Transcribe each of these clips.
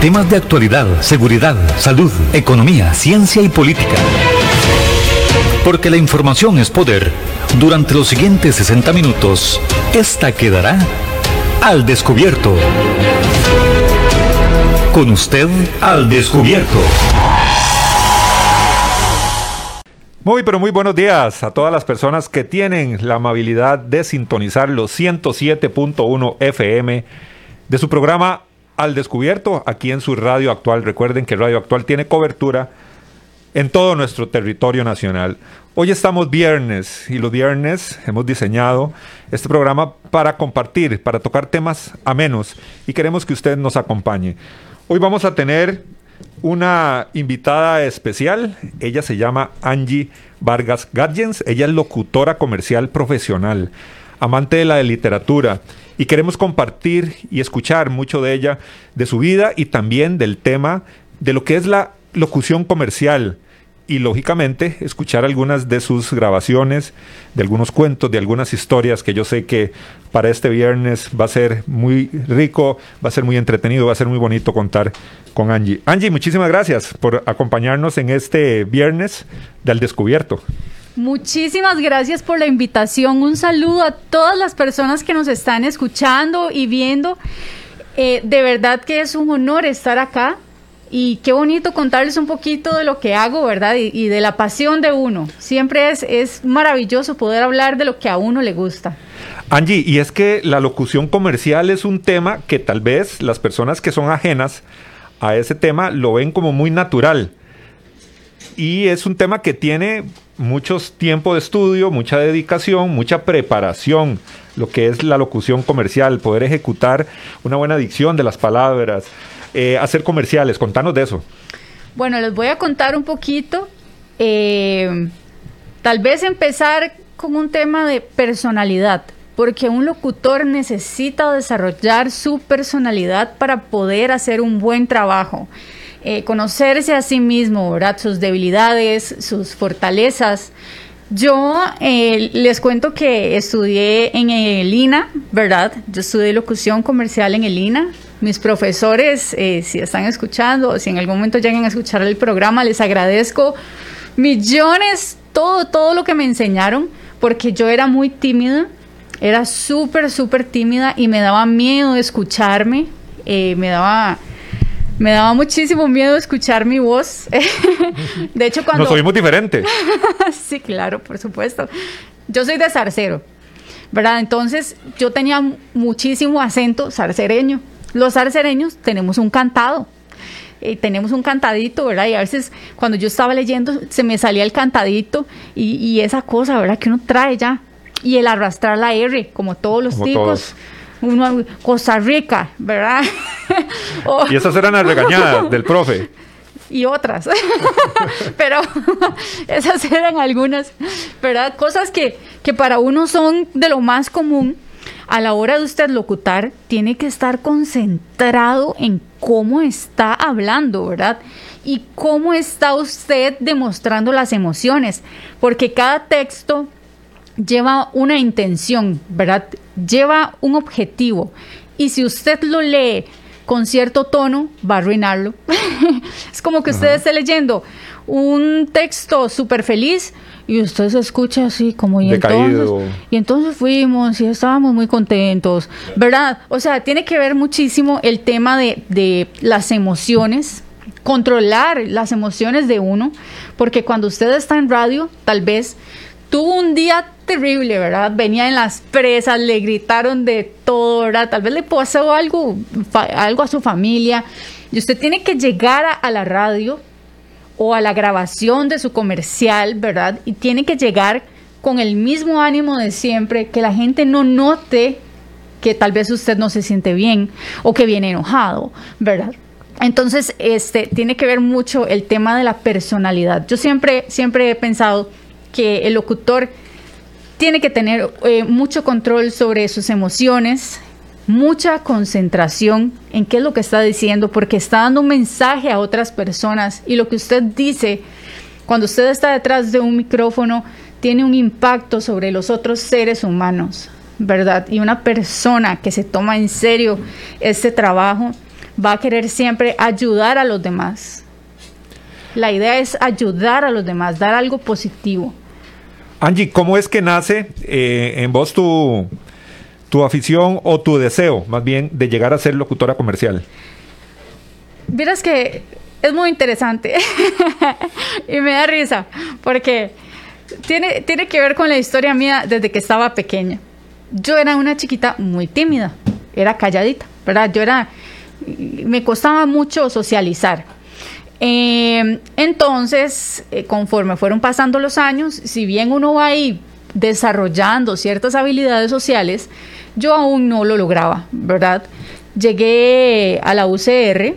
Temas de actualidad, seguridad, salud, economía, ciencia y política. Porque la información es poder. Durante los siguientes 60 minutos, esta quedará al descubierto. Con usted al descubierto. Muy, pero muy buenos días a todas las personas que tienen la amabilidad de sintonizar los 107.1 FM de su programa Al Descubierto aquí en su radio actual. Recuerden que Radio Actual tiene cobertura en todo nuestro territorio nacional. Hoy estamos viernes y los viernes hemos diseñado este programa para compartir, para tocar temas amenos y queremos que usted nos acompañe. Hoy vamos a tener una invitada especial. Ella se llama Angie Vargas Gadgens. Ella es locutora comercial profesional, amante de la literatura. Y queremos compartir y escuchar mucho de ella, de su vida y también del tema de lo que es la locución comercial y lógicamente escuchar algunas de sus grabaciones, de algunos cuentos, de algunas historias que yo sé que para este viernes va a ser muy rico, va a ser muy entretenido, va a ser muy bonito contar con Angie. Angie, muchísimas gracias por acompañarnos en este viernes del descubierto. Muchísimas gracias por la invitación. Un saludo a todas las personas que nos están escuchando y viendo. Eh, de verdad que es un honor estar acá y qué bonito contarles un poquito de lo que hago, ¿verdad? Y, de la pasión de uno. Siempre es, es maravilloso poder hablar de lo que a uno le gusta. Angie, y es que la locución comercial es un tema que tal vez las personas que son ajenas a ese tema lo ven como muy natural. Y es un tema que tiene muchos tiempo de estudio, mucha dedicación, mucha preparación, lo que es la locución comercial, poder ejecutar una buena dicción de las palabras, eh, hacer comerciales. Contanos de eso. Bueno, les voy a contar un poquito. Eh, tal vez empezar con un tema de personalidad, porque un locutor necesita desarrollar su personalidad para poder hacer un buen trabajo. Eh, conocerse a sí mismo, ¿verdad? Sus debilidades, sus fortalezas. Yo les cuento que estudié en el INA, ¿verdad? Yo estudié locución comercial en el INA, mis profesores, eh, si están escuchando o si en algún momento llegan a escuchar el programa, les agradezco millones, todo, todo lo que me enseñaron, porque yo era muy tímida, era súper, súper tímida y me daba miedo escucharme, eh, me daba... Me daba muchísimo miedo escuchar mi voz. de hecho, cuando... Nos oímos diferente. sí, claro, por supuesto. Yo soy de zarcero, ¿verdad? Entonces, yo tenía muchísimo acento zarcereño. Los arcereños tenemos un cantado. Eh, tenemos un cantadito, ¿verdad? Y a veces cuando yo estaba leyendo se me salía el cantadito y, esa cosa, ¿verdad? Que uno trae ya. Y el arrastrar la R, como todos los tipos. Uno, Costa Rica, ¿verdad? y esas eran las regañadas del profe. Y otras. Pero esas eran algunas, ¿verdad? Cosas que, que para uno son de lo más común a la hora de usted locutar, tiene que estar concentrado en cómo está hablando, ¿verdad? Y cómo está usted demostrando las emociones, porque cada texto lleva una intención, ¿verdad? Lleva un objetivo. Y si usted lo lee con cierto tono, va a arruinarlo. es como que usted esté leyendo un texto súper feliz, y usted se escucha así como y entonces y entonces fuimos y estábamos muy contentos, ¿verdad? O sea, tiene que ver muchísimo el tema de, de las emociones, controlar las emociones de uno, porque cuando usted está en radio, tal vez tuvo un día terrible, ¿verdad? Venía en las presas, le gritaron de todo, ¿verdad? Tal vez le pasó algo, algo a su familia. Y usted tiene que llegar a la radio o a la grabación de su comercial, ¿verdad? Y tiene que llegar con el mismo ánimo de siempre, que la gente no note que tal vez usted no se siente bien o que viene enojado, ¿verdad? Entonces, este tiene que ver mucho el tema de la personalidad. Yo siempre siempre he pensado que el locutor tiene que tener eh, mucho control sobre sus emociones, mucha concentración en qué es lo que está diciendo, porque está dando un mensaje a otras personas y lo que usted dice cuando usted está detrás de un micrófono tiene un impacto sobre los otros seres humanos, ¿verdad? Y una persona que se toma en serio este trabajo va a querer siempre ayudar a los demás. La idea es ayudar a los demás, dar algo positivo. Angie, ¿cómo es que nace eh, en vos tu, tu afición o tu deseo, más bien, de llegar a ser locutora comercial? Vieras que es muy interesante y me da risa porque tiene, tiene que ver con la historia mía desde que estaba pequeña. Yo era una chiquita muy tímida, era calladita, ¿verdad? Yo era, me costaba mucho socializar. Eh, entonces, eh, conforme fueron pasando los años, si bien uno va ahí desarrollando ciertas habilidades sociales, yo aún no lo lograba, ¿verdad? Llegué a la UCR,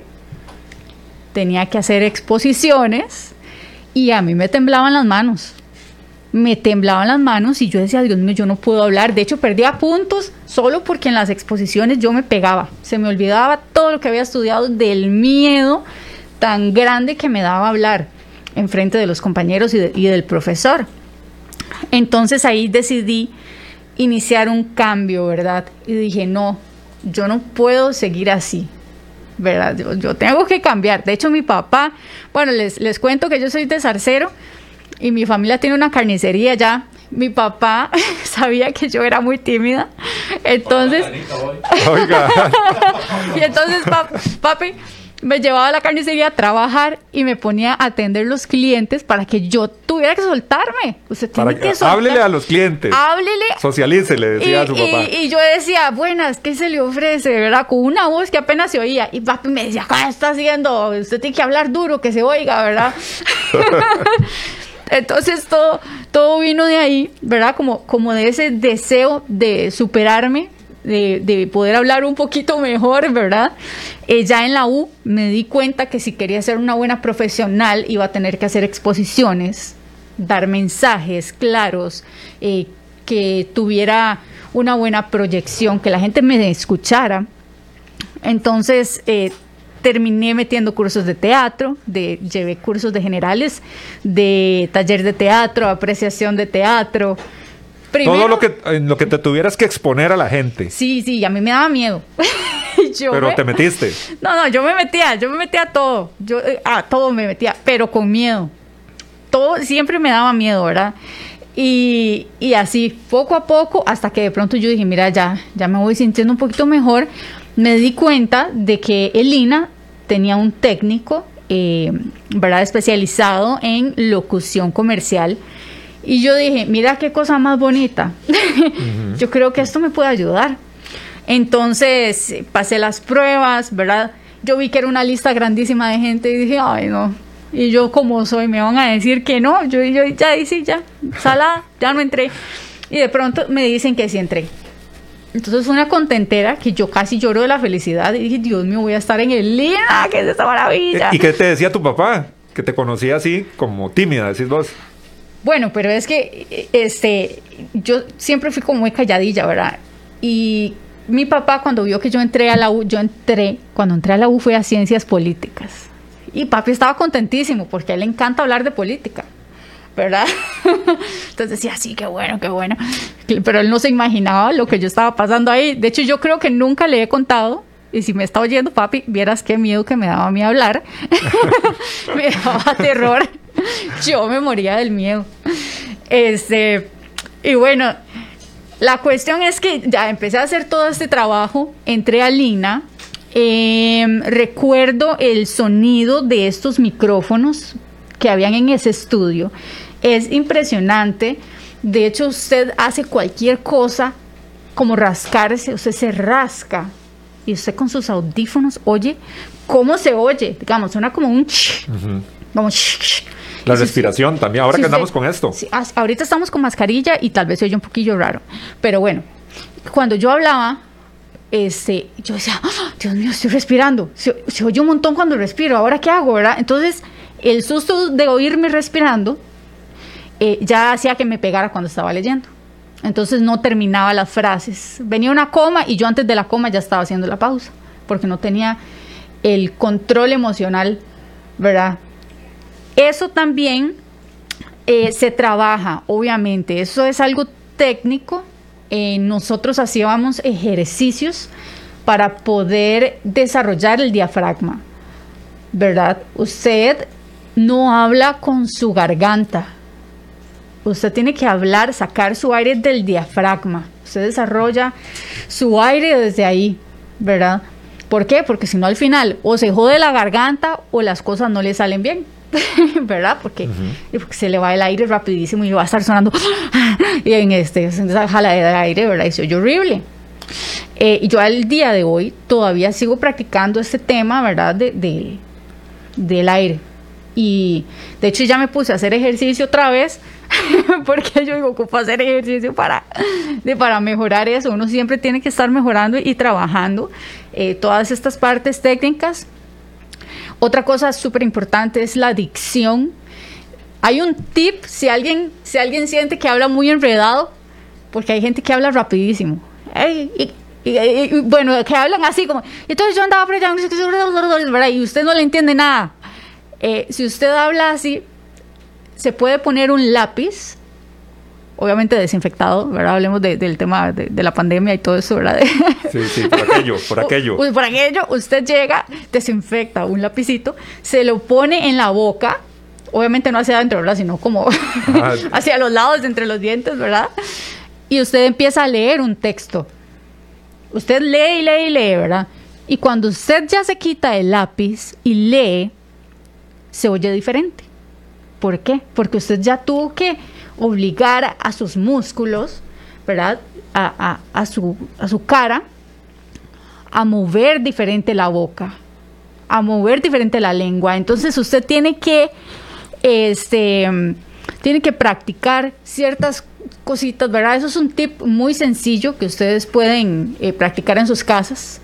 tenía que hacer exposiciones y a mí me temblaban las manos. Me temblaban las manos y yo decía, Dios mío, yo no puedo hablar. De hecho, perdía puntos solo porque en las exposiciones yo me pegaba. Se me olvidaba todo lo que había estudiado del miedo tan grande que me daba hablar en frente de los compañeros y, y del profesor. Entonces ahí decidí iniciar un cambio, ¿verdad? Y dije, no, yo no puedo seguir así. ¿verdad? Yo, tengo que cambiar. De hecho, mi papá, bueno, les, les cuento que yo soy de Zarcero y mi familia tiene una carnicería ya. Mi papá sabía que yo era muy tímida. Entonces, y entonces, papi, me llevaba a la carnicería a trabajar y me ponía a atender los clientes para que yo tuviera que soltarme. Usted tiene que, Háblele a los clientes. Háblele. Socialice, le decía a su papá. Y, yo decía, buenas, ¿qué se le ofrece? ¿Verdad? Con una voz que apenas se oía. Y papi me decía, ¿qué está haciendo? Usted tiene que hablar duro, que se oiga, ¿verdad? Entonces todo, todo vino de ahí, ¿verdad? Como, como de ese deseo de superarme, de, poder hablar un poquito mejor, ¿verdad? Eh, ya en la U me di cuenta que si quería ser una buena profesional iba a tener que hacer exposiciones, dar mensajes claros, eh, que tuviera una buena proyección, que la gente me escuchara. Entonces eh, terminé metiendo cursos de teatro, de, llevé cursos de generales, de taller de teatro, apreciación de teatro, todo lo que, en lo que te tuvieras que exponer a la gente. Sí, sí, a mí me daba miedo. pero te metiste. No, no, yo me metía, yo me metía a todo. Yo, eh, a todo me metía, pero con miedo. Todo siempre me daba miedo, ¿verdad? Y, y, así, poco a poco, hasta que de pronto yo dije, mira, ya, ya me voy sintiendo un poquito mejor. Me di cuenta de que Elina tenía un técnico, eh, ¿verdad? Especializado en locución comercial y yo dije, mira qué cosa más bonita. yo creo que esto me puede ayudar. Entonces pasé las pruebas, ¿verdad? Yo vi que era una lista grandísima de gente y dije, ay, no. Y yo, como soy, me van a decir que no. Yo, yo ya sí, ya, salada, ya no entré. Y de pronto me dicen que sí entré. Entonces fue una contentera que yo casi lloro de la felicidad y dije, Dios mío, voy a estar en el Lina, que es esta maravilla. ¿Y qué te decía tu papá? Que te conocía así como tímida, decís vos. Bueno, pero es que este, yo siempre fui como muy calladilla, ¿verdad? Y mi papá cuando vio que yo entré a la U, yo entré, cuando entré a la U fue a ciencias políticas. Y papi estaba contentísimo porque a él le encanta hablar de política, ¿verdad? Entonces decía, sí, qué bueno, qué bueno. Pero él no se imaginaba lo que yo estaba pasando ahí. De hecho, yo creo que nunca le he contado. Y si me está oyendo, papi, vieras qué miedo que me daba a mí hablar. me daba terror. yo me moría del miedo. Este, y bueno, la cuestión es que ya empecé a hacer todo este trabajo, entré a Lina, em, recuerdo el sonido de estos micrófonos que habían en ese estudio. Es impresionante. De hecho, usted hace cualquier cosa como rascarse, usted se rasca y usted con sus audífonos oye cómo se oye. Digamos, suena como un... Vamos, la respiración también, ahora que andamos con esto. ahorita estamos con mascarilla y tal vez se oye un poquillo raro. Pero bueno, cuando yo hablaba, este, yo decía, ¡Ah! Dios mío, estoy respirando. Se, oye un montón cuando respiro, ¿ahora qué hago, verdad? Entonces, el susto de oírme respirando eh, ya hacía que me pegara cuando estaba leyendo. Entonces no terminaba las frases. Venía una coma y yo antes de la coma ya estaba haciendo la pausa, porque no tenía el control emocional, ¿verdad? Eso también eh, se trabaja, obviamente, eso es algo técnico. Eh, nosotros hacíamos ejercicios para poder desarrollar el diafragma, ¿verdad? Usted no habla con su garganta. Usted tiene que hablar, sacar su aire del diafragma. Usted desarrolla su aire desde ahí, ¿verdad? ¿Por qué? Porque si no al final o se jode la garganta o las cosas no le salen bien. ¿Verdad? Porque, se le va el aire rapidísimo y va a estar sonando y en este, esa jala de aire, ¿verdad? Y se oye horrible. Eh, y yo al día de hoy todavía sigo practicando este tema, ¿verdad? De, del aire. Y de hecho ya me puse a hacer ejercicio otra vez, porque yo digo, ocupo hacer ejercicio para, de, para mejorar eso. Uno siempre tiene que estar mejorando y trabajando eh, todas estas partes técnicas. Otra cosa súper importante es la dicción. Hay un tip, si alguien, si alguien siente que habla muy enredado, porque hay gente que habla rapidísimo. y, bueno, que hablan así como, entonces yo andaba por allá, y usted no le entiende nada. Eh, si usted habla así, se puede poner un lápiz, obviamente desinfectado, ¿verdad? Hablemos del tema de, la pandemia y todo eso, ¿verdad? Sí, sí, por aquello, por aquello. por aquello, usted llega, desinfecta un lapicito, se lo pone en la boca, obviamente no hacia adentro, ¿verdad? Sino como ah. hacia los lados, entre los dientes, ¿verdad? Y usted empieza a leer un texto. Usted lee y lee y lee, ¿verdad? Y cuando usted ya se quita el lápiz y lee, se oye diferente. ¿Por qué? Porque usted ya tuvo que obligar a sus músculos, ¿verdad? A, su, a su cara a mover diferente la boca, a mover diferente la lengua. Entonces usted tiene que, este, tiene que practicar ciertas cositas, ¿verdad? Eso es un tip muy sencillo que ustedes pueden eh, practicar en sus casas.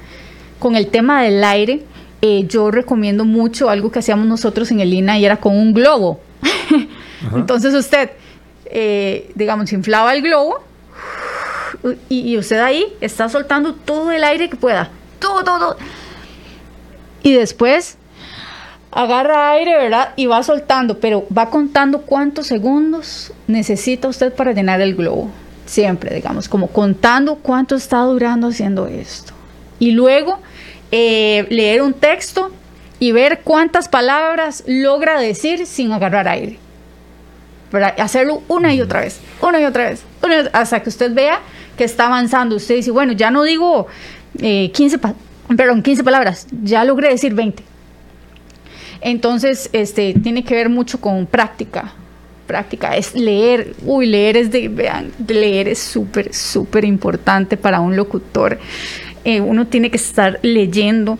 Con el tema del aire, eh, yo recomiendo mucho algo que hacíamos nosotros en el INA y era con un globo. Entonces usted, eh, digamos, inflaba el globo y, usted ahí está soltando todo el aire que pueda. Todo, todo. Y después agarra aire, ¿verdad? Y va soltando, pero va contando cuántos segundos necesita usted para llenar el globo. Siempre, digamos, como contando cuánto está durando haciendo esto. Y luego eh, leer un texto y ver cuántas palabras logra decir sin agarrar aire. Hacerlo una y otra vez, una y otra vez, hasta que usted vea que está avanzando. Usted dice, bueno, ya no digo 15, eh, perdón, 15 palabras, ya logré decir 20. Entonces, este, tiene que ver mucho con práctica. Práctica es leer. Uy, leer es de, vean, leer es súper, súper importante para un locutor. Eh, uno tiene que estar leyendo.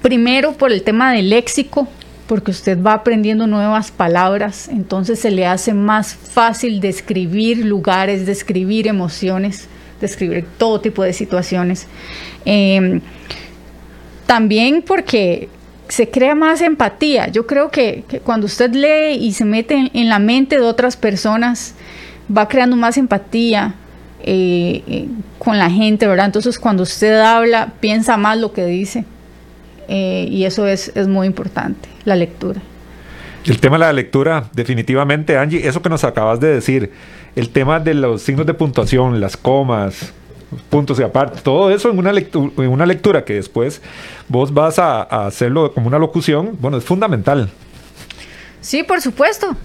Primero por el tema del léxico, porque usted va aprendiendo nuevas palabras, entonces se le hace más fácil describir lugares, describir emociones, describir todo tipo de situaciones. Em, también porque se crea más empatía. Yo creo que, cuando usted lee y se mete en, la mente de otras personas, va creando más empatía eh, eh, con la gente, ¿verdad? Entonces cuando usted habla, piensa más lo que dice. Eh, y eso es, es muy importante, la lectura. El tema de la lectura, definitivamente, Angie, eso que nos acabas de decir, el tema de los signos de puntuación, las comas, puntos y aparte, todo eso en una, lectura, en una lectura que después vos vas a, hacerlo como una locución, bueno, es fundamental. Sí, por supuesto,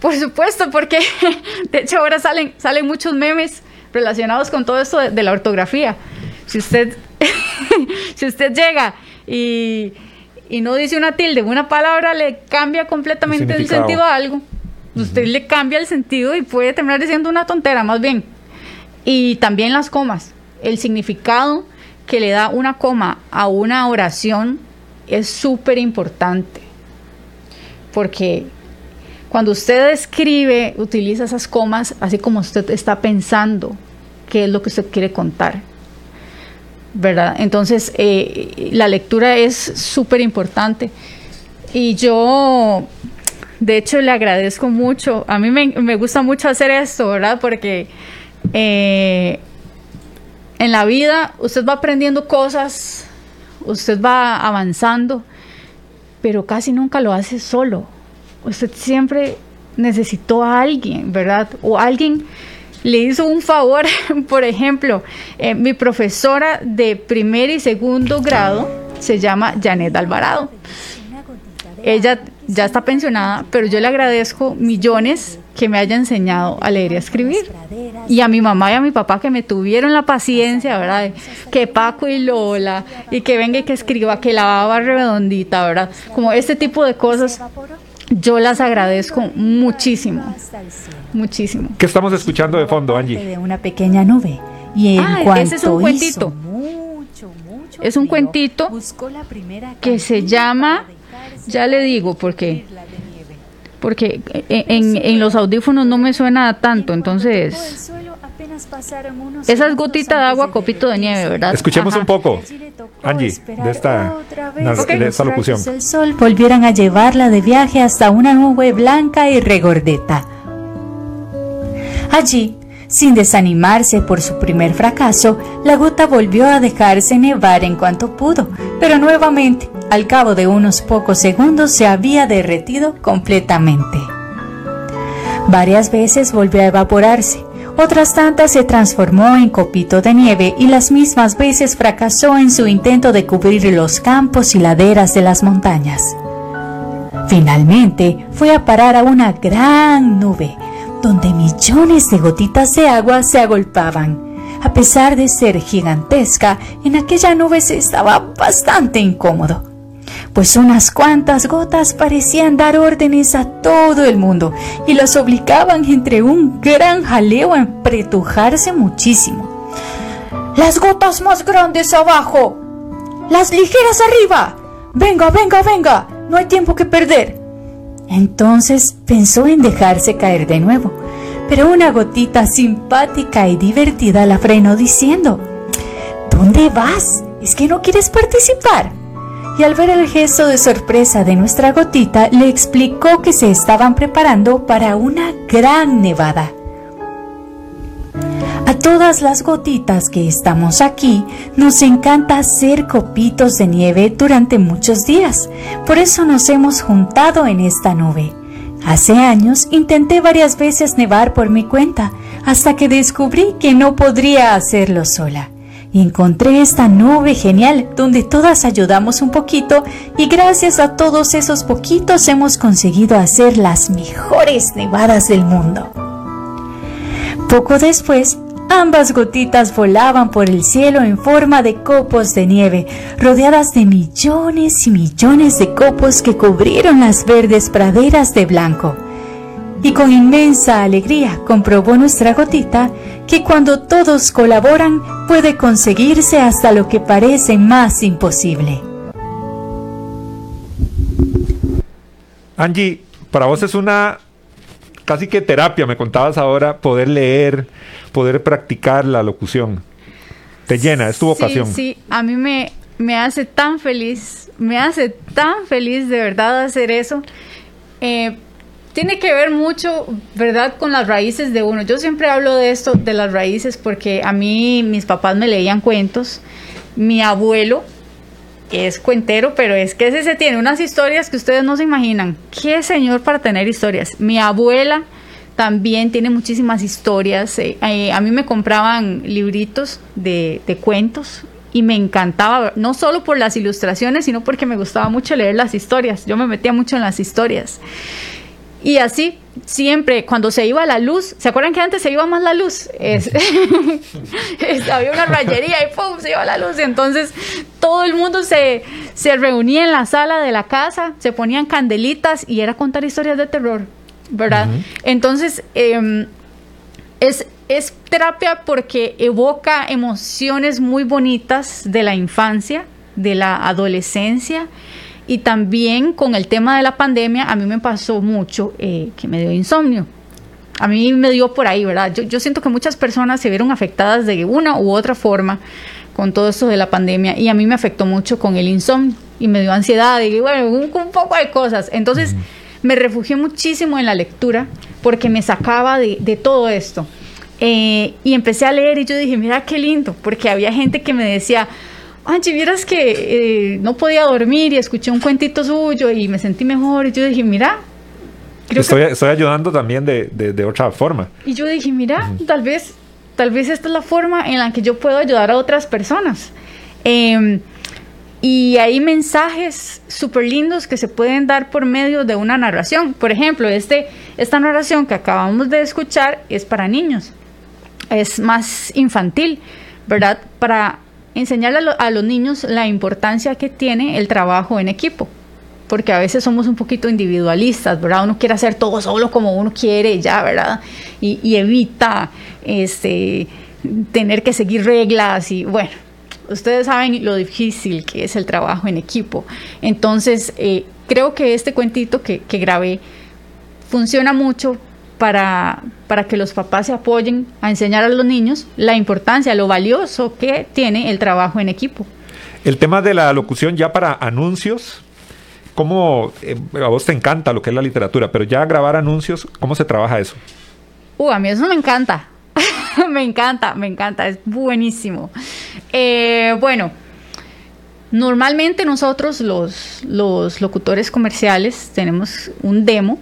por supuesto, porque de hecho ahora salen, salen muchos memes relacionados con todo esto de, la ortografía. Si usted, si usted llega y, no dice una tilde, una palabra le cambia completamente el, sentido a algo. Usted le cambia el sentido y puede terminar diciendo una tontera, más bien. Y también las comas. El significado que le da una coma a una oración es súper importante. Porque cuando usted escribe, utiliza esas comas así como usted está pensando qué es lo que usted quiere contar. ¿Verdad? Entonces, eh, la lectura es súper importante. Y yo, de hecho, le agradezco mucho. A mí me, gusta mucho hacer esto, ¿verdad? Porque eh, en la vida usted va aprendiendo cosas, usted va avanzando, pero casi nunca lo hace solo. Usted siempre necesitó a alguien, ¿verdad? O alguien le hizo un favor, por ejemplo, eh, mi profesora de primer y segundo grado se llama Janet Alvarado. Ella ya está pensionada, pero yo le agradezco millones que me haya enseñado a leer y a escribir. Y a mi mamá y a mi papá que me tuvieron la paciencia, ¿verdad? Que Paco y Lola, y que venga y que escriba, que la baba redondita, ¿verdad? Como este tipo de cosas, yo las agradezco muchísimo. Muchísimo. ¿Qué estamos escuchando de fondo, Angie? De una pequeña nube. Y en Ah, cuanto ese es un cuentito. hizo mucho, mucho Es un cuentito buscó la primera que se llama, ya le digo, porque la de nieve. porque en, en los audífonos no me suena tanto, entonces suelo, apenas pasaron unos esas gotitas de agua, de copito de nieve. ¿verdad? Escuchemos Ajá. un poco, Angie, de esta, de esta locución. del sol volvieran a llevarla de viaje hasta una nube blanca y regordeta. Allí, sin desanimarse por su primer fracaso, la gota volvió a dejarse nevar en cuanto pudo, pero nuevamente, al cabo de unos pocos segundos, se había derretido completamente. Varias veces volvió a evaporarse, otras tantas se transformó en copito de nieve y las mismas veces fracasó en su intento de cubrir los campos y laderas de las montañas. Finalmente fue a parar a una gran nube, donde millones de gotitas de agua se agolpaban. A pesar de ser gigantesca, en aquella nube se estaba bastante incómodo, pues unas cuantas gotas parecían dar órdenes a todo el mundo y los obligaban entre un gran jaleo a empretujarse muchísimo. Las gotas más grandes abajo, las ligeras arriba. Venga, venga, venga, no hay tiempo que perder. Entonces pensó en dejarse caer de nuevo, pero una gotita simpática y divertida la frenó diciendo, ¿Dónde vas? ¿Es que no quieres participar? Y al ver el gesto de sorpresa de nuestra gotita, le explicó que se estaban preparando para una gran nevada. A todas las gotitas que estamos aquí, nos encanta hacer copitos de nieve durante muchos días. Por eso nos hemos juntado en esta nube. Hace años intenté varias veces nevar por mi cuenta, hasta que descubrí que no podría hacerlo sola. Y encontré esta nube genial donde todas ayudamos un poquito y gracias a todos esos poquitos hemos conseguido hacer las mejores nevadas del mundo. Poco después, ambas gotitas volaban por el cielo en forma de copos de nieve, rodeadas de millones y millones de copos que cubrieron las verdes praderas de blanco. Y con inmensa alegría comprobó nuestra gotita que cuando todos colaboran puede conseguirse hasta lo que parece más imposible. Angie, para vos es una casi que terapia, me contabas ahora, poder leer, poder practicar la locución. Te llena, es tu vocación. Sí, sí, a mí me, me hace tan feliz, me hace tan feliz de verdad hacer eso. Eh, tiene que ver mucho, ¿verdad?, con las raíces de uno. Yo siempre hablo de esto, de las raíces, porque a mí mis papás me leían cuentos. Mi abuelo es cuentero, pero es que ese se tiene unas historias que ustedes no se imaginan. ¿Qué señor para tener historias? Mi abuela también tiene muchísimas historias. Eh, eh, a mí me compraban libritos de, de cuentos y me encantaba, no solo por las ilustraciones, sino porque me gustaba mucho leer las historias. Yo me metía mucho en las historias. Y así, siempre, cuando se iba la luz, ¿se acuerdan que antes se iba más la luz? Es, es- había una rayería y ¡pum! se iba la luz. Entonces todo el mundo se, se reunía en la sala de la casa, se ponían candelitas y era contar historias de terror, ¿verdad? Entonces, em, es, es terapia porque evoca emociones muy bonitas de la infancia, de la adolescencia y también con el tema de la pandemia a mí me pasó mucho eh, que me dio insomnio. A mí me dio por ahí, ¿verdad? Yo, yo siento que muchas personas se vieron afectadas de una u otra forma con todo esto de la pandemia y a mí me afectó mucho con el insomnio y me dio ansiedad y bueno, un, un poco de cosas. Entonces me refugié muchísimo en la lectura porque me sacaba de, de todo esto. Eh, y empecé a leer y yo dije, mira qué lindo, porque había gente que me decía, Angie, vieras que eh, no podía dormir y escuché un cuentito suyo y me sentí mejor. Y yo dije, mira, estoy, estoy ayudando también de, de, otra forma. Y yo dije, mira, tal vez, tal vez esta es la forma en la que yo puedo ayudar a otras personas. Em, y hay mensajes súper lindos que se pueden dar por medio de una narración. Por ejemplo, este, esta narración que acabamos de escuchar es para niños, es más infantil, ¿verdad? Para enseñarle a, los niños la importancia que tiene el trabajo en equipo. Porque a veces somos un poquito individualistas, ¿verdad? Uno quiere hacer todo solo como uno quiere, ya, ¿verdad? Y, y evita este, tener que seguir reglas y bueno ustedes saben lo difícil que es el trabajo en equipo. Entonces, eh, creo que este cuentito que, grabé funciona mucho para, para, que los papás se apoyen a enseñar a los niños la importancia, lo valioso que tiene el trabajo en equipo. El tema de la locución ya para anuncios, ¿cómo eh, a vos te encanta lo que es la literatura, pero ya grabar anuncios, ¿cómo se trabaja eso? Uh, a mí eso me encanta. me encanta, me encanta, es buenísimo. Eh, bueno, normalmente nosotros los, los, locutores comerciales tenemos un demo,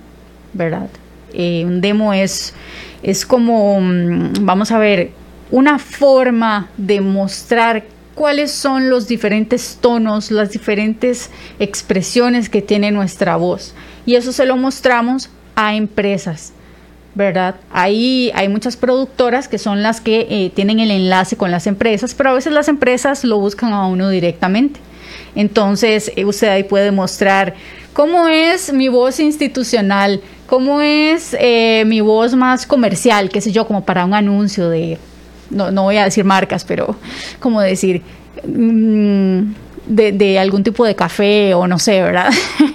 ¿verdad? Eh, un demo es, es como, mm, vamos a ver, una forma de mostrar cuáles son los diferentes tonos, las diferentes expresiones que tiene nuestra voz. Y eso se lo mostramos a empresas. ¿verdad? Ahí hay muchas productoras que son las que eh, tienen el enlace con las empresas, pero a veces las empresas lo buscan a uno directamente. Entonces, eh, usted ahí puede mostrar cómo es mi voz institucional, cómo es eh, mi voz más comercial, qué sé yo, como para un anuncio de, no, no voy a decir marcas, pero como decir... Mm, de, algún tipo de café o no sé, ¿verdad?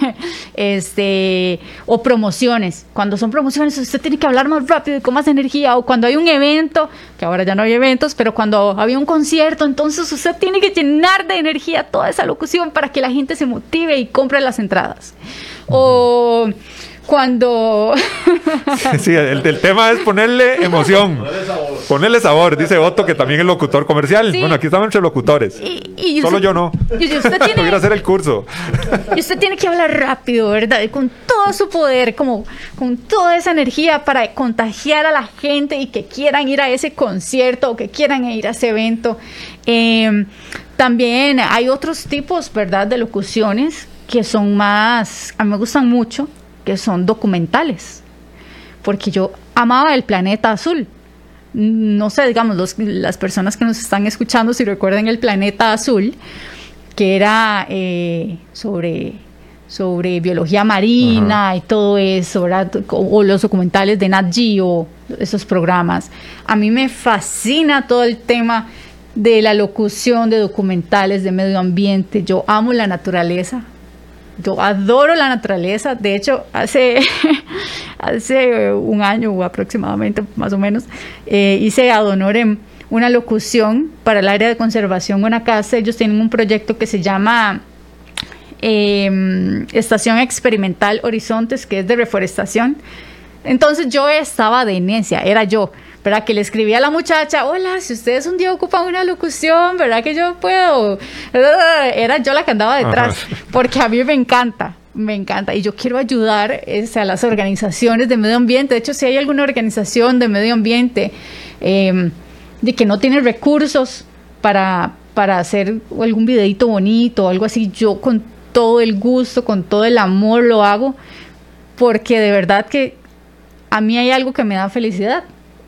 este, o promociones. Cuando son promociones, usted tiene que hablar más rápido y con más energía. O cuando hay un evento, que ahora ya no hay eventos, pero cuando había un concierto, entonces usted tiene que llenar de energía toda esa locución para que la gente se motive y compre las entradas. O cuando... sí, el, tema es ponerle emoción, ponerle sabor. dice Otto, que también es locutor comercial. Bueno, aquí estamos entre locutores. Y, Solo yo no. Y usted tiene... hacer el curso. y usted tiene que hablar rápido, ¿verdad? Y con todo su poder, como con toda esa energía para contagiar a la gente y que quieran ir a ese concierto o que quieran ir a ese evento. Em, también hay otros tipos, ¿verdad?, de locuciones que son más, a mí me gustan mucho, que son documentales, porque yo amaba el planeta azul. No sé, digamos, las personas que nos están escuchando, si recuerdan el planeta azul, que era eh, sobre, sobre biología marina y todo eso, o los documentales de Nat Geo, esos programas. A mí me fascina todo el tema de la locución de documentales de medio ambiente. Yo amo la naturaleza, yo adoro la naturaleza. De hecho, hace, hace un año aproximadamente, más o menos, eh, hice a Donorem una locución para el área de conservación casa Ellos tienen un proyecto que se llama em, Estación Experimental Horizontes, que es de reforestación. Entonces yo estaba de necia, era yo. ¿Verdad? Que le escribí a la muchacha, hola, si ustedes un día ocupan una locución, ¿verdad? Que yo puedo. Era yo la que andaba detrás, porque a mí me encanta, me encanta. Y yo quiero ayudar este, a las organizaciones de medio ambiente. De hecho, si hay alguna organización de medio ambiente em, de que no tiene recursos para, para hacer algún videito bonito o algo así, yo con todo el gusto, con todo el amor lo hago, porque de verdad que a mí hay algo que me da felicidad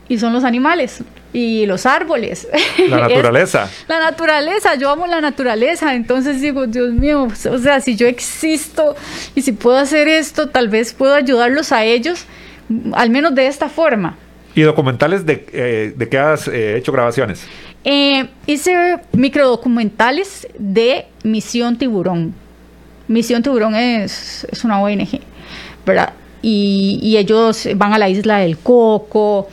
y son los animales y los árboles. La naturaleza. la naturaleza, yo amo la naturaleza, entonces digo, Dios mío, o sea, si yo existo y si puedo hacer esto, tal vez puedo ayudarlos a ellos, al menos de esta forma. ¿Y documentales de, eh, de qué has eh, hecho grabaciones? Eh, hice microdocumentales de Misión Tiburón. Misión Tiburón es, es una ONG, ¿verdad? Y, y ellos van a la isla del Coco,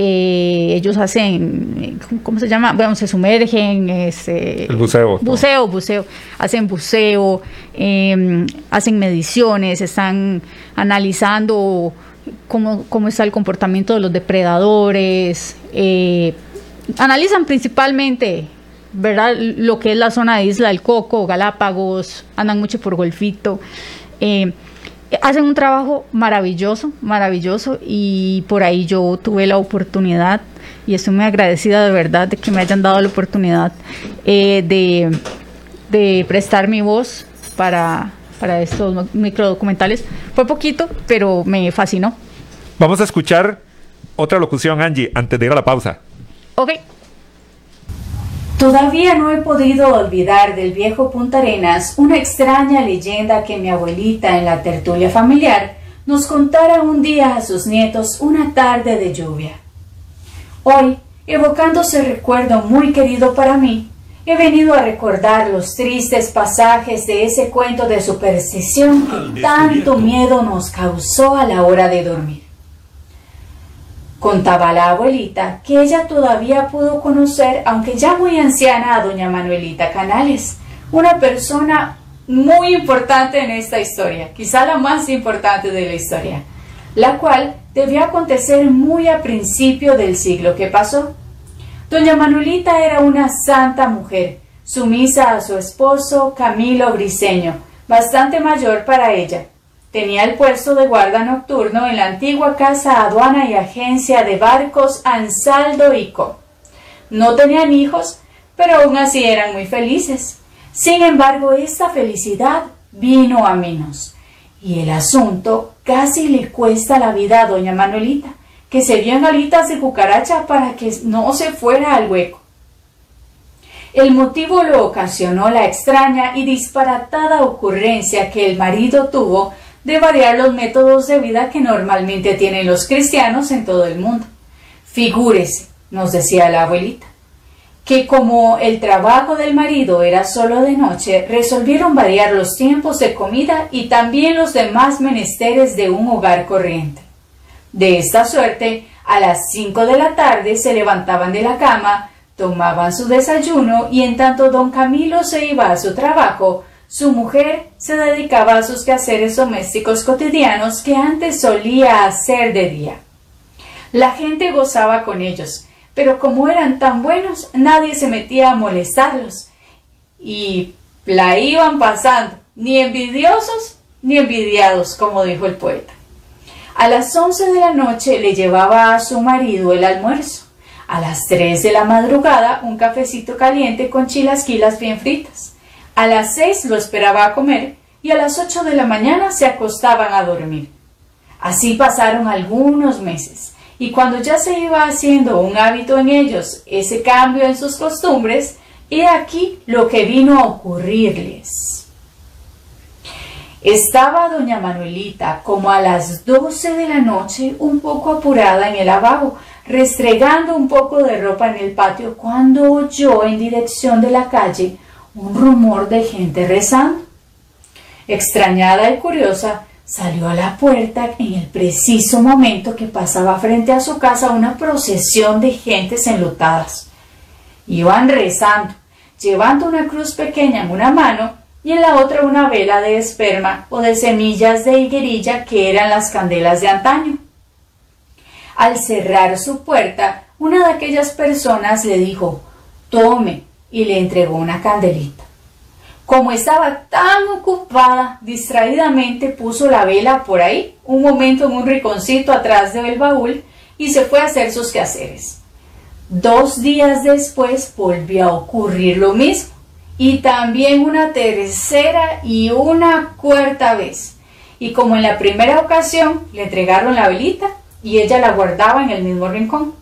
eh, ellos hacen, ¿cómo se llama? Bueno, se sumergen. Este, el buceo. Buceo, buceo. Hacen buceo, em, hacen mediciones, están analizando cómo, cómo está el comportamiento de los depredadores. Eh, analizan principalmente ¿verdad? Lo que es la zona de Isla del Coco, Galápagos, andan mucho por Golfito. Eh, hacen un trabajo maravilloso, maravilloso y por ahí yo tuve la oportunidad y estoy muy agradecida de verdad de que me hayan dado la oportunidad eh, de, de, prestar mi voz para, para estos microdocumentales. Fue poquito, pero me fascinó. Vamos a escuchar otra locución, Angie, antes de ir a la pausa. Ok. Todavía no he podido olvidar del viejo Punta Arenas una extraña leyenda que mi abuelita en la tertulia familiar nos contara un día a sus nietos una tarde de lluvia. Hoy, evocando ese recuerdo muy querido para mí, he venido a recordar los tristes pasajes de ese cuento de superstición que tanto miedo nos causó a la hora de dormir. Contaba la abuelita que ella todavía pudo conocer, aunque ya muy anciana, a doña Manuelita Canales, una persona muy importante en esta historia, quizá la más importante de la historia, la cual debió acontecer muy a principio del siglo que pasó. Doña Manuelita era una santa mujer, sumisa a su esposo Camilo Briseño, bastante mayor para ella, Tenía el puesto de guarda nocturno en la antigua casa aduana y agencia de barcos Ansaldo y Co. No tenían hijos, pero aún así eran muy felices. Sin embargo, esta felicidad vino a menos, y el asunto casi le cuesta la vida a doña Manuelita, que se vio en alitas de cucaracha para que no se fuera al hueco. El motivo lo ocasionó la extraña y disparatada ocurrencia que el marido tuvo de variar los métodos de vida que normalmente tienen los cristianos en todo el mundo. Figúrese, nos decía la abuelita, que como el trabajo del marido era solo de noche, resolvieron variar los tiempos de comida y también los demás menesteres de un hogar corriente. De esta suerte, a las cinco de la tarde se levantaban de la cama, tomaban su desayuno y en tanto don Camilo se iba a su trabajo, su mujer se dedicaba a sus quehaceres domésticos cotidianos que antes solía hacer de día. La gente gozaba con ellos, pero como eran tan buenos, nadie se metía a molestarlos. Y la iban pasando, ni envidiosos ni envidiados, como dijo el poeta. A las once de la noche le llevaba a su marido el almuerzo. A las tres de la madrugada un cafecito caliente con chilasquilas bien fritas. A las seis lo esperaba a comer y a las ocho de la mañana se acostaban a dormir. Así pasaron algunos meses, y cuando ya se iba haciendo un hábito en ellos ese cambio en sus costumbres, he aquí lo que vino a ocurrirles. Estaba doña Manuelita como a las doce de la noche un poco apurada en el lavabo, restregando un poco de ropa en el patio, cuando oyó en dirección de la calle un rumor de gente rezando. Extrañada y curiosa, salió a la puerta en el preciso momento que pasaba frente a su casa una procesión de gentes enlutadas. Iban rezando, llevando una cruz pequeña en una mano y en la otra una vela de esperma o de semillas de higuerilla que eran las candelas de antaño. Al cerrar su puerta, una de aquellas personas le dijo Tome, y le entregó una candelita. Como estaba tan ocupada, distraídamente puso la vela por ahí, un momento en un rinconcito atrás del baúl, y se fue a hacer sus quehaceres. Dos días después volvió a ocurrir lo mismo, y también una tercera y una cuarta vez. Y como en la primera ocasión le entregaron la velita y ella la guardaba en el mismo rincón.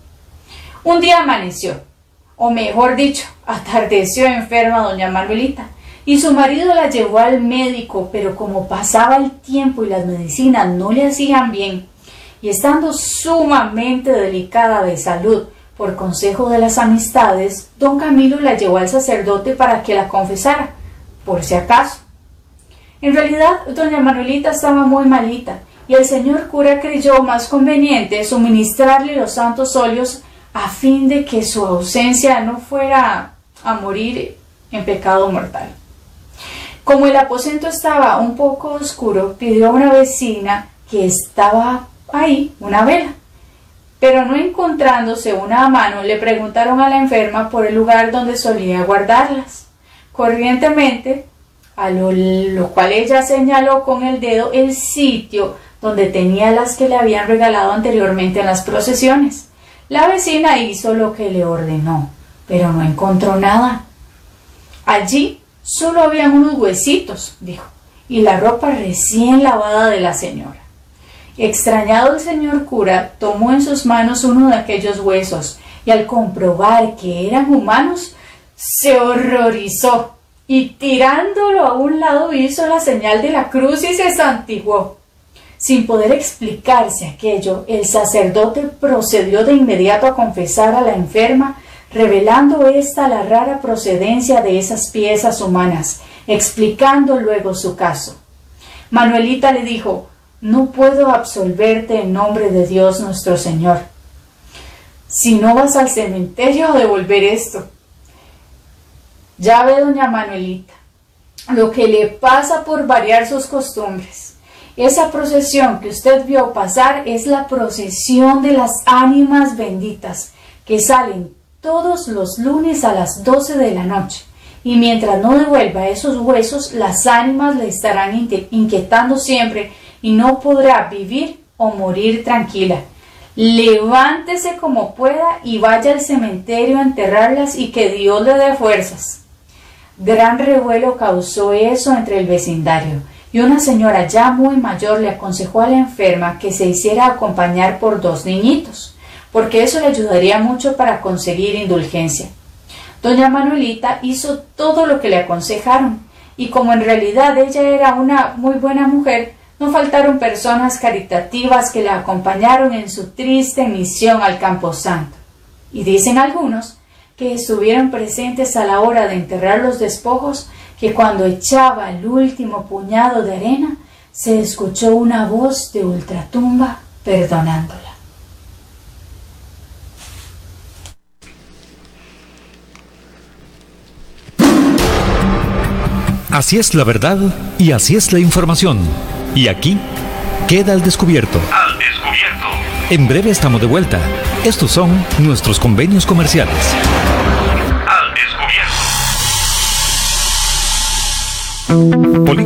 Un día amaneció, o mejor dicho, atardeció enferma doña Manuelita, y su marido la llevó al médico, pero como pasaba el tiempo y las medicinas no le hacían bien, y estando sumamente delicada de salud por consejo de las amistades, don Camilo la llevó al sacerdote para que la confesara, por si acaso. En realidad, doña Manuelita estaba muy malita, y el señor cura creyó más conveniente suministrarle los santos óleos a fin de que su ausencia no fuera a morir en pecado mortal. Como el aposento estaba un poco oscuro, pidió a una vecina que estaba ahí una vela. Pero no encontrándose una a mano, le preguntaron a la enferma por el lugar donde solía guardarlas. Corrientemente, a lo, lo cual ella señaló con el dedo el sitio donde tenía las que le habían regalado anteriormente en las procesiones. La vecina hizo lo que le ordenó, pero no encontró nada. Allí solo habían unos huesitos, dijo, y la ropa recién lavada de la señora. Extrañado el señor cura tomó en sus manos uno de aquellos huesos y al comprobar que eran humanos, se horrorizó y tirándolo a un lado hizo la señal de la cruz y se santiguó. Sin poder explicarse aquello, el sacerdote procedió de inmediato a confesar a la enferma, revelando ésta la rara procedencia de esas piezas humanas, explicando luego su caso. Manuelita le dijo No puedo absolverte en nombre de Dios nuestro Señor. Si no vas al cementerio a devolver esto. Ya ve, doña Manuelita, lo que le pasa por variar sus costumbres. Esa procesión que usted vio pasar es la procesión de las ánimas benditas, que salen todos los lunes a las 12 de la noche. Y mientras no devuelva esos huesos, las ánimas le estarán inquietando siempre y no podrá vivir o morir tranquila. Levántese como pueda y vaya al cementerio a enterrarlas y que Dios le dé fuerzas. Gran revuelo causó eso entre el vecindario, y una señora ya muy mayor le aconsejó a la enferma que se hiciera acompañar por dos niñitos, porque eso le ayudaría mucho para conseguir indulgencia. Doña Manuelita hizo todo lo que le aconsejaron, y como en realidad ella era una muy buena mujer, no faltaron personas caritativas que la acompañaron en su triste misión al Camposanto. Y dicen algunos que estuvieron presentes a la hora de enterrar los despojos, que cuando echaba el último puñado de arena, se escuchó una voz de ultratumba perdonándola. Así es la verdad y así es la información. Y aquí queda el descubierto. Al descubierto. En breve estamos de vuelta. Estos son nuestros convenios comerciales. Polígono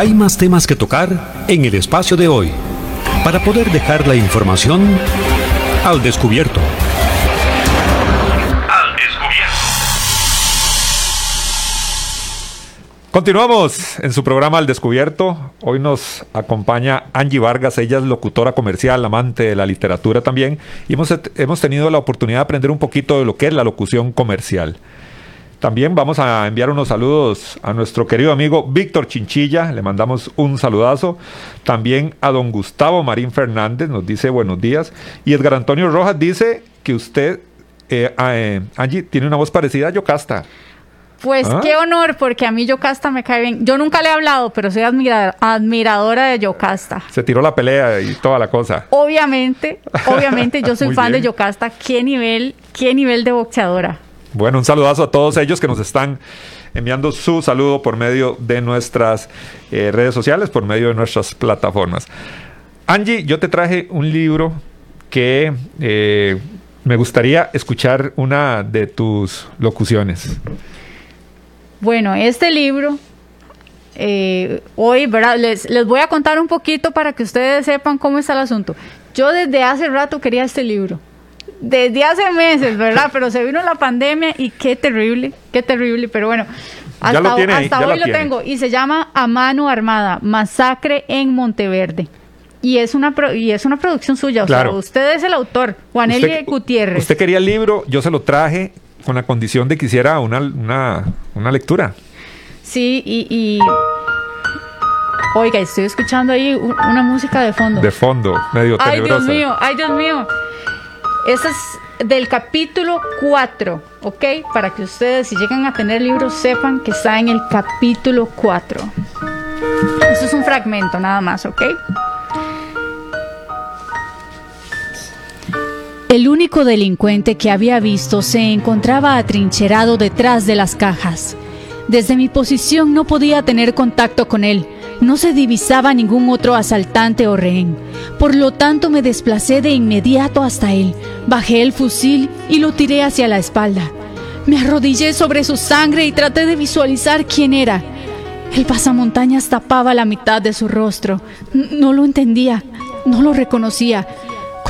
Hay más temas que tocar en el espacio de hoy para poder dejar la información al descubierto. Continuamos en su programa Al Descubierto. Hoy nos acompaña Angie Vargas, ella es locutora comercial, amante de la literatura también, y hemos, hemos tenido la oportunidad de aprender un poquito de lo que es la locución comercial. También vamos a enviar unos saludos a nuestro querido amigo Víctor Chinchilla, le mandamos un saludazo. También a don Gustavo Marín Fernández, nos dice buenos días. Y Edgar Antonio Rojas dice que usted, eh, eh, Angie, tiene una voz parecida a Yocasta. Pues ¿Ah? qué honor, porque a mí Yocasta me cae bien. Yo nunca le he hablado, pero soy admira- admiradora de Yocasta. Se tiró la pelea y toda la cosa. Obviamente, obviamente yo soy fan bien. de Yocasta. ¿Qué nivel, qué nivel de boxeadora? Bueno, un saludazo a todos ellos que nos están enviando su saludo por medio de nuestras eh, redes sociales, por medio de nuestras plataformas. Angie, yo te traje un libro que eh, me gustaría escuchar una de tus locuciones. Bueno, este libro, eh, hoy. Les, les voy a contar un poquito para que ustedes sepan cómo está el asunto. Yo desde hace rato quería este libro. Desde hace meses, ¿verdad? Pero se vino la pandemia y qué terrible, qué terrible. Pero bueno, hasta, lo tiene hasta hoy lo tiene. tengo. Y se llama A Mano Armada, Masacre en Monteverde. Y es una, pro- y es una producción suya. O Claro. sea, usted es el autor, Juan Usted- Gutiérrez. Usted quería el libro, yo se lo traje con la condición de que hiciera una, una, una lectura. Sí, y, y- Oiga, estoy escuchando ahí una música de fondo. De fondo, medio ay, Dios tenebrosa. mío, ay, Dios mío. Esta es del capítulo 4, ¿ok? Para que ustedes, si llegan a tener libros, sepan que está en el capítulo 4. Eso es un fragmento nada más, ¿ok? El único delincuente que había visto se encontraba atrincherado detrás de las cajas. Desde mi posición no podía tener contacto con él. No se divisaba ningún otro asaltante o rehén. Por lo tanto me desplacé de inmediato hasta él. Bajé el fusil y lo tiré hacia la espalda. Me arrodillé sobre su sangre y traté de visualizar quién era. El pasamontañas tapaba la mitad de su rostro. No lo entendía, no lo reconocía.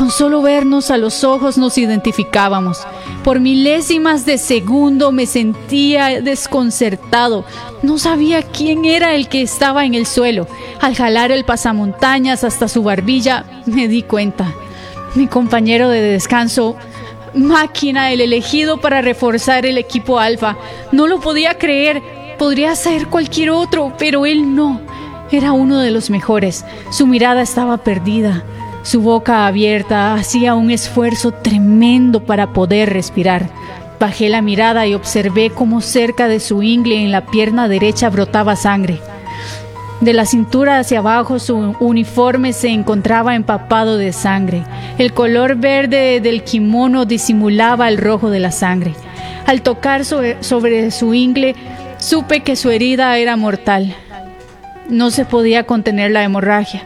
Con solo vernos a los ojos nos identificábamos. Por milésimas de segundo me sentía desconcertado. No sabía quién era el que estaba en el suelo. Al jalar el pasamontañas hasta su barbilla, me di cuenta. Mi compañero de descanso, máquina, el elegido para reforzar el equipo alfa. No lo podía creer. Podría ser cualquier otro, pero él no. Era uno de los mejores. Su mirada estaba perdida. Su boca abierta hacía un esfuerzo tremendo para poder respirar. Bajé la mirada y observé cómo cerca de su ingle en la pierna derecha brotaba sangre. De la cintura hacia abajo su uniforme se encontraba empapado de sangre. El color verde del kimono disimulaba el rojo de la sangre. Al tocar sobre, sobre su ingle, supe que su herida era mortal. No se podía contener la hemorragia.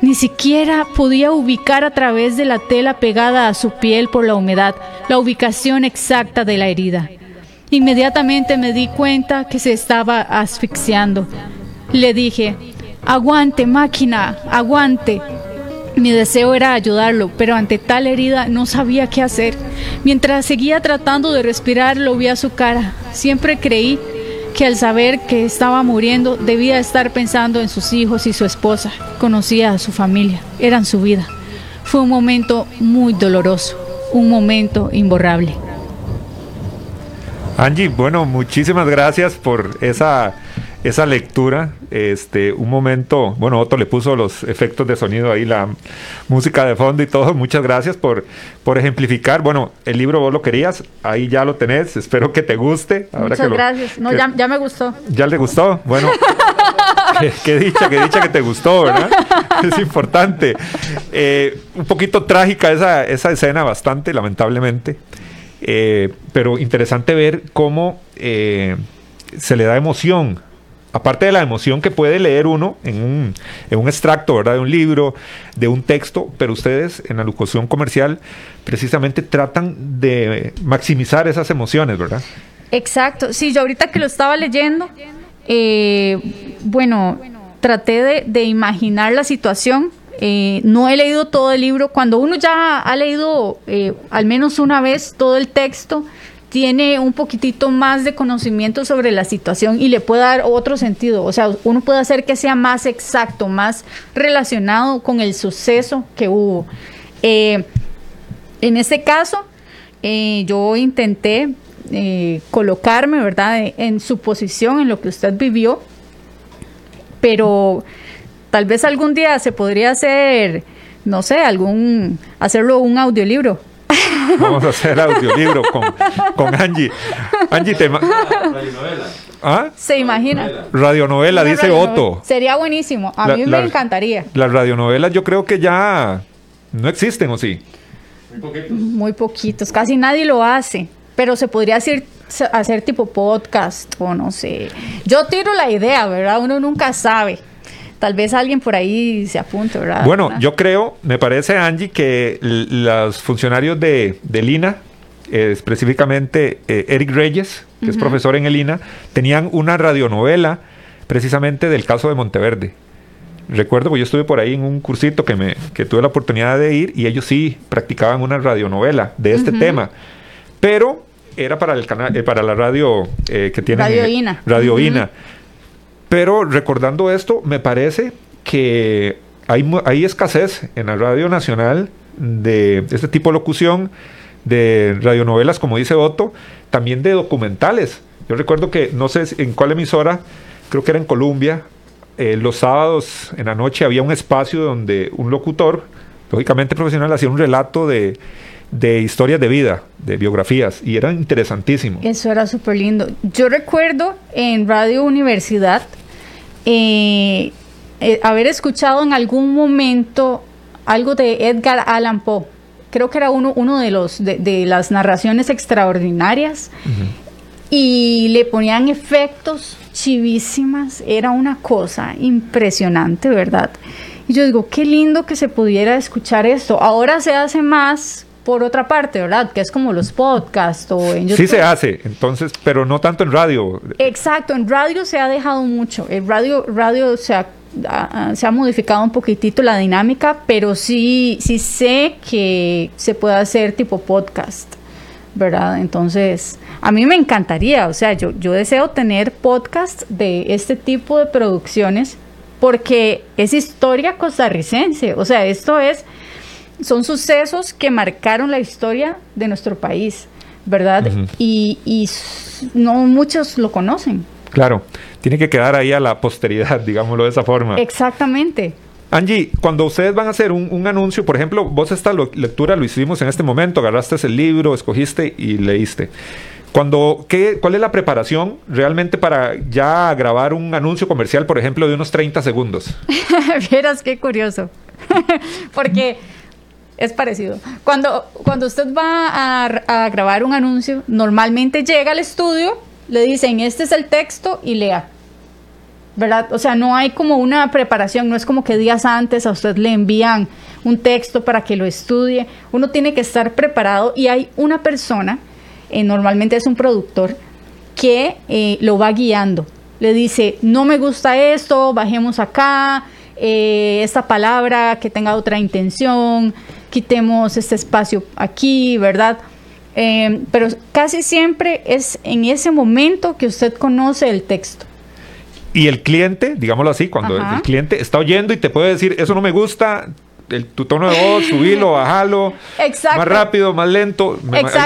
Ni siquiera podía ubicar a través de la tela pegada a su piel por la humedad la ubicación exacta de la herida. Inmediatamente me di cuenta que se estaba asfixiando. Le dije, aguante máquina, aguante. Mi deseo era ayudarlo, pero ante tal herida no sabía qué hacer. Mientras seguía tratando de respirar, lo vi a su cara. Siempre creí que al saber que estaba muriendo debía estar pensando en sus hijos y su esposa. Conocía a su familia, eran su vida. Fue un momento muy doloroso, un momento imborrable. Angie, bueno, muchísimas gracias por esa, esa lectura. Este, un momento, bueno, Otto le puso los efectos de sonido ahí, la música de fondo y todo. Muchas gracias por, por ejemplificar. Bueno, el libro vos lo querías, ahí ya lo tenés. Espero que te guste. Ahora Muchas que lo- gracias. No, que- ya, ya me gustó. ¿Ya le gustó? Bueno, qué, qué dicha, qué dicha que te gustó, ¿verdad? Es importante. Eh, un poquito trágica esa, esa escena, bastante, lamentablemente. Eh, pero interesante ver cómo eh, se le da emoción. Aparte de la emoción que puede leer uno en un, en un extracto, ¿verdad? De un libro, de un texto, pero ustedes en la locución comercial precisamente tratan de maximizar esas emociones, ¿verdad? Exacto. Sí, yo ahorita que lo estaba leyendo, eh, bueno, traté de, de imaginar la situación. Eh, no he leído todo el libro. Cuando uno ya ha leído eh, al menos una vez todo el texto, tiene un poquitito más de conocimiento sobre la situación y le puede dar otro sentido. O sea, uno puede hacer que sea más exacto, más relacionado con el suceso que hubo. Eh, en este caso, eh, yo intenté eh, colocarme, ¿verdad?, en su posición, en lo que usted vivió, pero tal vez algún día se podría hacer, no sé, algún, hacerlo un audiolibro. Vamos a hacer audiolibro con, con Angie. Angie, te... ¿Ah? Se imagina. Radionovela, dice Otto. Sería buenísimo. A mí me encantaría. Las radionovelas yo creo que ya no existen, ¿o sí? Muy poquitos. Muy poquitos. Casi nadie lo hace. Pero se podría hacer, hacer tipo podcast o no sé. Yo tiro la idea, ¿verdad? Uno nunca sabe tal vez alguien por ahí se apunte, ¿verdad? Bueno, yo creo, me parece, Angie, que los funcionarios de, de Lina, eh, específicamente eh, Eric Reyes, que es profesor en el INA, tenían una radionovela precisamente del caso de Monteverde. Recuerdo que yo estuve por ahí en un cursito que, me, que tuve la oportunidad de ir y ellos sí practicaban una radionovela de este tema. Pero era para el canal, eh, para la radio que tiene Radio INA. Radio INA. Pero recordando esto, me parece que hay, hay escasez en la radio nacional de este tipo de locución, de radionovelas, como dice Otto, también de documentales. Yo recuerdo que, no sé en cuál emisora, creo que era en Colombia, eh, los sábados en la noche había un espacio donde un locutor, lógicamente profesional, hacía un relato de, de historias de vida, de biografías, y era interesantísimo. Eso era súper lindo. Yo recuerdo en Radio Universidad eh, eh, haber escuchado en algún momento algo de Edgar Allan Poe. Creo que era uno, uno de, los, de, las narraciones extraordinarias. Y le ponían efectos chivísimas. Era una cosa impresionante, ¿verdad? Y yo digo, qué lindo que se pudiera escuchar esto. Ahora se hace más por otra parte, ¿verdad? Que es como los podcasts o en YouTube. Sí se hace, entonces, pero no tanto en radio. Exacto, en radio se ha dejado mucho. En radio, radio se ha, se ha modificado un poquitito la dinámica, pero sí, sí sé que se puede hacer tipo podcast, ¿verdad? Entonces, a mí me encantaría, o sea, yo, yo deseo tener podcast de este tipo de producciones porque es historia costarricense, o sea, esto es son sucesos que marcaron la historia de nuestro país, ¿verdad? y, y, no muchos lo conocen. Claro, tiene que quedar ahí a la posteridad, digámoslo de esa forma. Exactamente. Angie, cuando ustedes van a hacer un, anuncio, por ejemplo, vos esta lectura lo hicimos en este momento, agarraste el libro, escogiste y leíste. Cuando, ¿qué, ¿Cuál es la preparación realmente para ya grabar un anuncio comercial, por ejemplo, de unos 30 segundos? Vieras qué curioso. Porque es parecido. Cuando, cuando usted va a, grabar un anuncio, normalmente llega al estudio, le dicen, este es el texto y lea. ¿Verdad? O sea, no hay como una preparación, no es como que días antes a usted le envían un texto para que lo estudie. Uno tiene que estar preparado y hay una persona, eh, normalmente es un productor, que eh, lo va guiando. Le dice, no me gusta esto, bajemos acá, eh, esta palabra que tenga otra intención, quitemos este espacio aquí, ¿verdad? Eh, pero casi siempre es en ese momento que usted conoce el texto. Y el cliente, digámoslo así, cuando el cliente está oyendo y te puede decir, eso no me gusta, el, tu tono de voz, subilo, bajalo, Exacto. más rápido, más lento,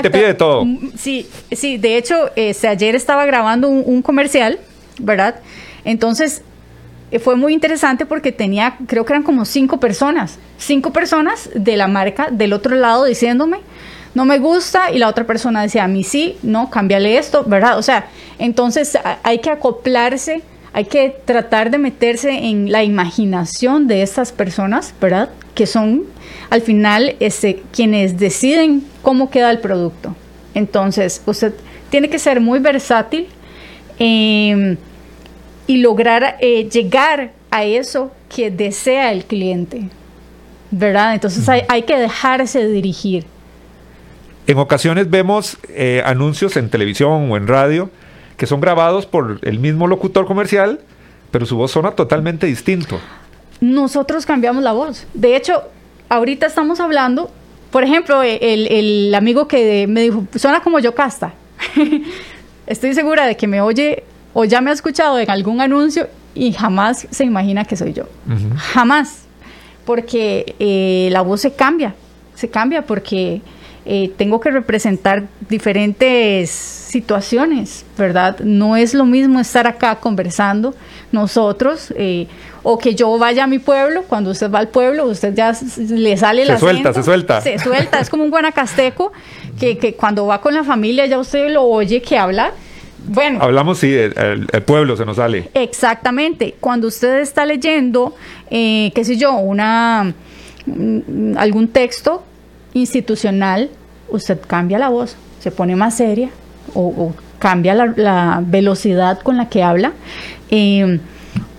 te pide todo. Mm, sí, sí, de hecho, este, ayer estaba grabando un comercial, ¿verdad? Entonces, eh, fue muy interesante porque tenía, creo que eran como cinco personas, cinco personas de la marca del otro lado diciéndome, no me gusta, y la otra persona decía, a mí sí, no, cámbiale esto, ¿verdad? O sea, entonces hay que acoplarse, hay que tratar de meterse en la imaginación de estas personas, ¿verdad? Que son al final este, quienes deciden cómo queda el producto. Entonces, usted tiene que ser muy versátil. Eh, y lograr eh, llegar a eso que desea el cliente. ¿Verdad? Entonces hay, que dejarse dirigir. En ocasiones vemos eh, anuncios en televisión o en radio que son grabados por el mismo locutor comercial, pero su voz suena totalmente distinto. Nosotros cambiamos la voz. De hecho, ahorita estamos hablando, por ejemplo, el, amigo que me dijo, suena como Yocasta. estoy segura de que me oye o ya me ha escuchado en algún anuncio y jamás se imagina que soy yo. Jamás. Porque eh, la voz se cambia, se cambia porque eh, tengo que representar diferentes situaciones, ¿verdad? No es lo mismo estar acá conversando nosotros eh, o que yo vaya a mi pueblo, cuando usted va al pueblo, usted ya le sale la... Se suelta, se suelta. Se suelta, es como un guanacasteco que, que cuando va con la familia ya usted lo oye que habla. Bueno. Hablamos, sí, el, pueblo se nos sale. Exactamente. Cuando usted está leyendo, eh, qué sé yo, una mm, algún texto institucional, usted cambia la voz, se pone más seria o, cambia la, velocidad con la que habla. Eh,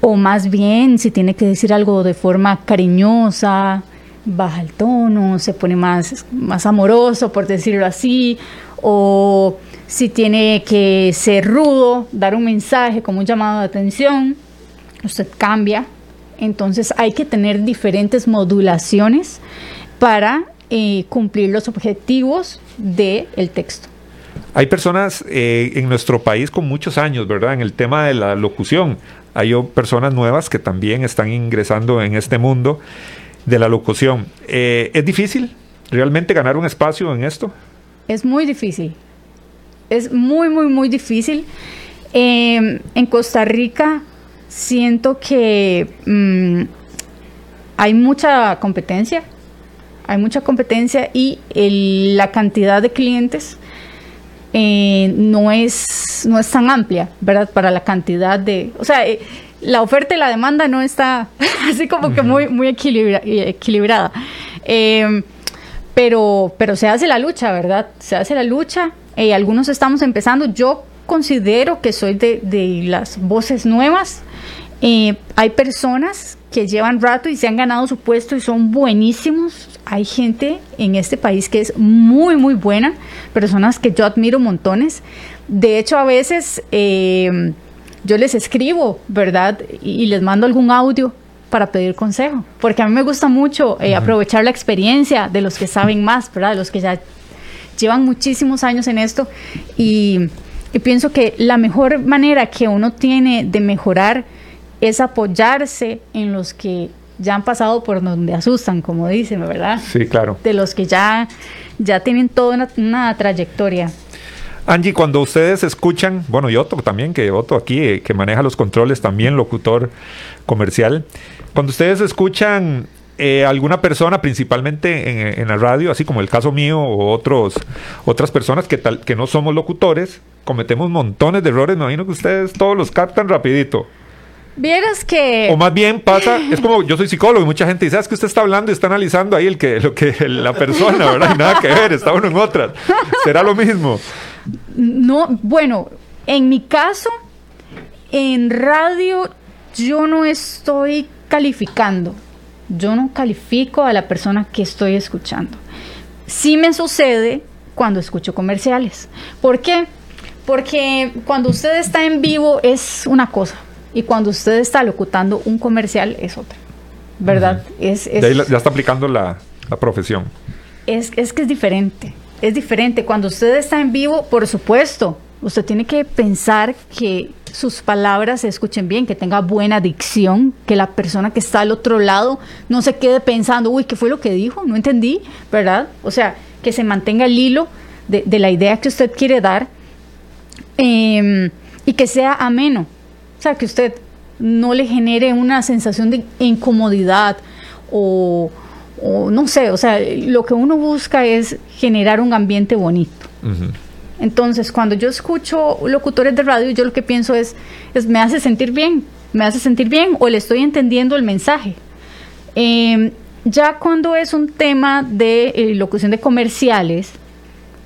o más bien, si tiene que decir algo de forma cariñosa, baja el tono, se pone más, más amoroso, por decirlo así, o si tiene que ser rudo, dar un mensaje como un llamado de atención, usted cambia. Entonces hay que tener diferentes modulaciones para eh, cumplir los objetivos del el texto. Hay personas eh, en nuestro país con muchos años, ¿verdad? En el tema de la locución. Hay personas nuevas que también están ingresando en este mundo de la locución. Eh, ¿Es difícil realmente ganar un espacio en esto? Es muy difícil. Es muy, muy, muy difícil. Em, en Costa Rica siento que mm, hay mucha competencia hay mucha competencia y la cantidad de clientes eh, no, es, no es tan amplia, ¿verdad? Para la cantidad de... O sea, eh, la oferta y la demanda no está así como que muy, muy equilibrada. Eh, pero, pero se hace la lucha, ¿verdad? Se hace la lucha. Algunos estamos empezando. Yo considero que soy de, de las voces nuevas. hay personas que llevan rato y se han ganado su puesto y son buenísimos. Hay gente en este país que es muy, muy buena, personas que yo admiro montones. De hecho, a veces eh, yo les escribo, ¿verdad? Y, les mando algún audio para pedir consejo, porque a mí me gusta mucho eh, aprovechar la experiencia de los que saben más, ¿verdad? De los que ya llevan muchísimos años en esto y, y pienso que la mejor manera que uno tiene de mejorar es apoyarse en los que ya han pasado por donde asustan, como dicen, ¿verdad? Sí, claro. De los que ya, ya tienen toda una, trayectoria. Angie, cuando ustedes escuchan, bueno, y Otto también, que Otto aquí, eh, que maneja los controles, también locutor comercial, cuando ustedes escuchan eh, alguna persona, principalmente en, la radio, así como el caso mío o otros, otras personas que, tal, que no somos locutores, cometemos montones de errores, me imagino que ustedes todos los captan rapidito. Vieras que. O más bien pasa, es como yo soy psicólogo y mucha gente dice, ¿sabes ah, que usted está hablando y está analizando ahí el que, lo que la persona, ¿verdad? Y nada que ver, está uno en otras. ¿Será lo mismo? No, bueno, en mi caso, en radio, yo no estoy calificando. Yo no califico a la persona que estoy escuchando. Sí me sucede cuando escucho comerciales. ¿Por qué? Porque cuando usted está en vivo es una cosa y cuando usted está locutando un comercial es otra, ¿verdad? es, ya está aplicando la, profesión. Es, es que es diferente, es diferente. Cuando usted está en vivo, por supuesto, usted tiene que pensar que sus palabras se escuchen bien, que tenga buena dicción, que la persona que está al otro lado no se quede pensando, uy, ¿qué fue lo que dijo? No entendí, ¿verdad? O sea, que se mantenga el hilo de, la idea que usted quiere dar em, y que sea ameno, o sea, que usted no le genere una sensación de incomodidad o, no sé, o sea, lo que uno busca es generar un ambiente bonito. Entonces, cuando yo escucho locutores de radio, yo lo que pienso es, es, me hace sentir bien, me hace sentir bien o le estoy entendiendo el mensaje. Em, ya cuando es un tema de eh, locución de comerciales,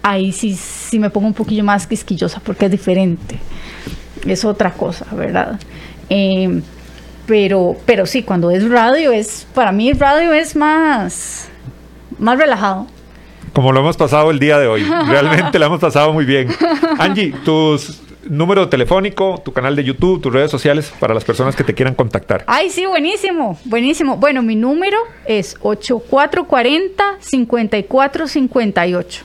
ahí sí, sí me pongo un poquillo más quisquillosa porque es diferente es otra cosa, ¿verdad? Em, pero, pero sí, cuando es radio, es para mí radio es más, más relajado. Como lo hemos pasado el día de hoy. Realmente lo hemos pasado muy bien. Angie, tus número telefónico, tu canal de YouTube, tus redes sociales para las personas que te quieran contactar. Ay, sí, buenísimo, buenísimo. Bueno, mi número es 8440-5458.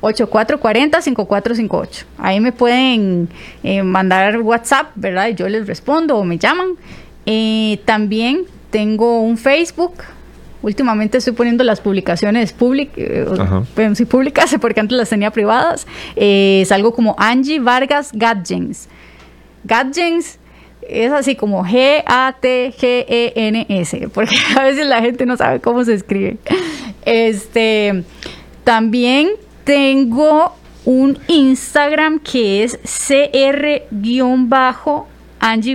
8440-5458. Ahí me pueden eh, mandar WhatsApp, ¿verdad? Y yo les respondo o me llaman. Eh, también tengo un Facebook. Últimamente estoy poniendo las publicaciones sí, públicas porque antes las tenía privadas. es algo como Angie Vargas Gadgens. Gadgens es así como G-A-T-G-E-N-S, porque a veces la gente no sabe cómo se escribe. Este, también tengo un Instagram que es cr-angie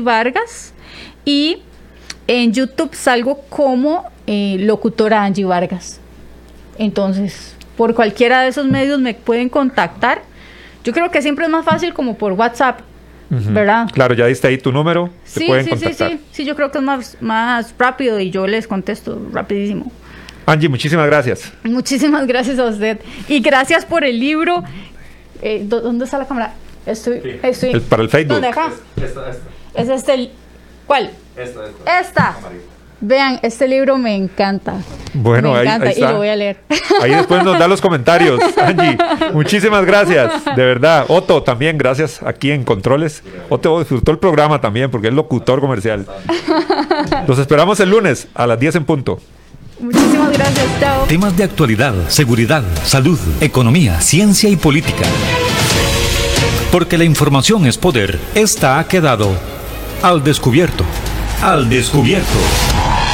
Vargas y en YouTube salgo como eh, locutora Angie Vargas. Entonces, por cualquiera de esos medios me pueden contactar. Yo creo que siempre es más fácil como por WhatsApp ¿verdad? Claro, ya diste ahí tu número. Sí, pueden sí, sí, sí, sí. yo creo que es más, más rápido y yo les contesto rapidísimo. Angie, muchísimas gracias. Muchísimas gracias a usted. Y gracias por el libro. Eh, ¿Dónde está la cámara? Estoy, estoy para el Facebook. ¿Dónde acá? Esta, esta. Es este. ¿Cuál? Esta, esta. Esta. Vean, este libro me encanta. Bueno, me encanta y lo voy a leer. Ahí después nos da los comentarios, Angie. Muchísimas gracias, de verdad. Otto, también gracias aquí en Controles. Otto disfrutó el programa también porque es locutor comercial. Los esperamos el lunes a las 10 en punto. Muchísimas gracias, chao. Temas de actualidad, seguridad, salud, economía, ciencia y política. Porque la información es poder, esta ha quedado al descubierto. Al descubierto.